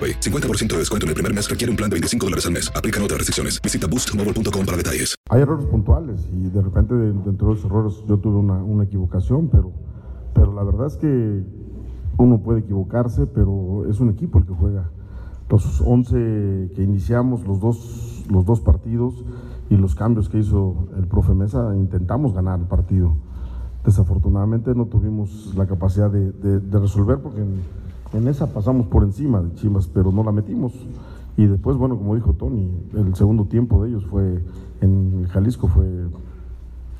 AroPay. 50% de descuento en el primer mes requiere un plan de 25 dólares al mes. Aplican otras restricciones. Visita boostmobile.com para detalles. Hay errores puntuales y de repente dentro de esos errores yo tuve una, una equivocación, pero, pero la verdad es que uno puede equivocarse, pero es un equipo el que juega. Los 11 que iniciamos, los dos, los dos partidos y los cambios que hizo el profe Mesa, intentamos ganar el partido. Desafortunadamente no tuvimos la capacidad de, de- de resolver porque en, en esa pasamos por encima de Chivas, pero no la metimos. Y después, bueno, como dijo Tony, el segundo tiempo de ellos fue en Jalisco fue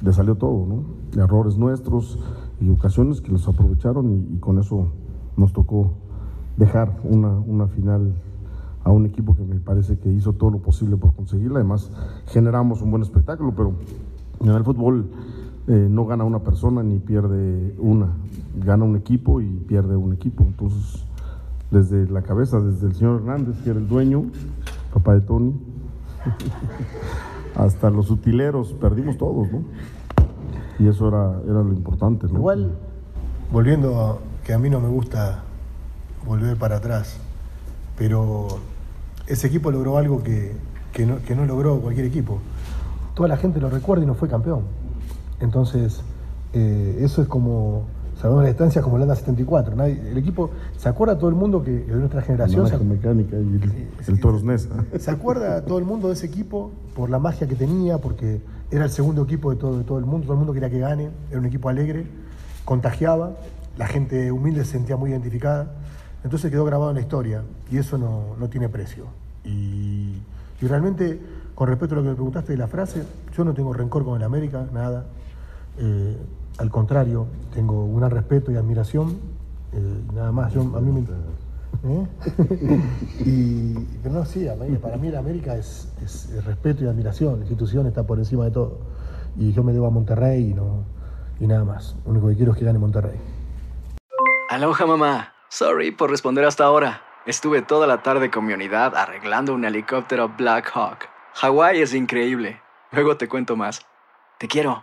le salió todo, ¿no? Errores nuestros y ocasiones que los aprovecharon y, y con eso nos tocó dejar una, una final a un equipo que me parece que hizo todo lo posible por conseguirla. Además, generamos un buen espectáculo, pero en el fútbol eh, no gana una persona ni pierde una. Gana un equipo y pierde un equipo. Entonces, desde la cabeza, desde el señor Hernández, que era el dueño, papá de Tony, hasta los utileros, perdimos todos, ¿no? Y eso era, era lo importante, ¿no? Igual, volviendo a que a mí no me gusta volver para atrás, pero ese equipo logró algo que, que no, que no logró cualquier equipo. Toda la gente lo recuerda y no fue campeón. Entonces, eh, eso es como, salvando la distancia, como Holanda 74. Nadie- el equipo, ¿se acuerda todo el mundo que de nuestra generación? La se- mecánica y el, el Toros. ¿Se acuerda todo el mundo de ese equipo por la magia que tenía, porque era el segundo equipo de todo, de todo el mundo, todo el mundo quería que gane, era un equipo alegre, contagiaba, la gente humilde se sentía muy identificada, entonces quedó grabado en la historia y eso no, no tiene precio. Y, y realmente, con respecto a lo que me preguntaste de la frase, yo no tengo rencor con el América, nada. Eh, al contrario, tengo un respeto y admiración, eh, nada más. Yo, a mí me, ¿Eh? y, pero no, sí, para mí la América es, es- es respeto y admiración, la institución está por encima de todo. Y yo me debo a Monterrey y, no, y nada más. Lo único que quiero es que gane Monterrey. Aloha mamá. Sorry por responder hasta ahora. Estuve toda la tarde con mi unidad arreglando un helicóptero Black Hawk. Hawái es increíble. Luego te cuento más. Te quiero.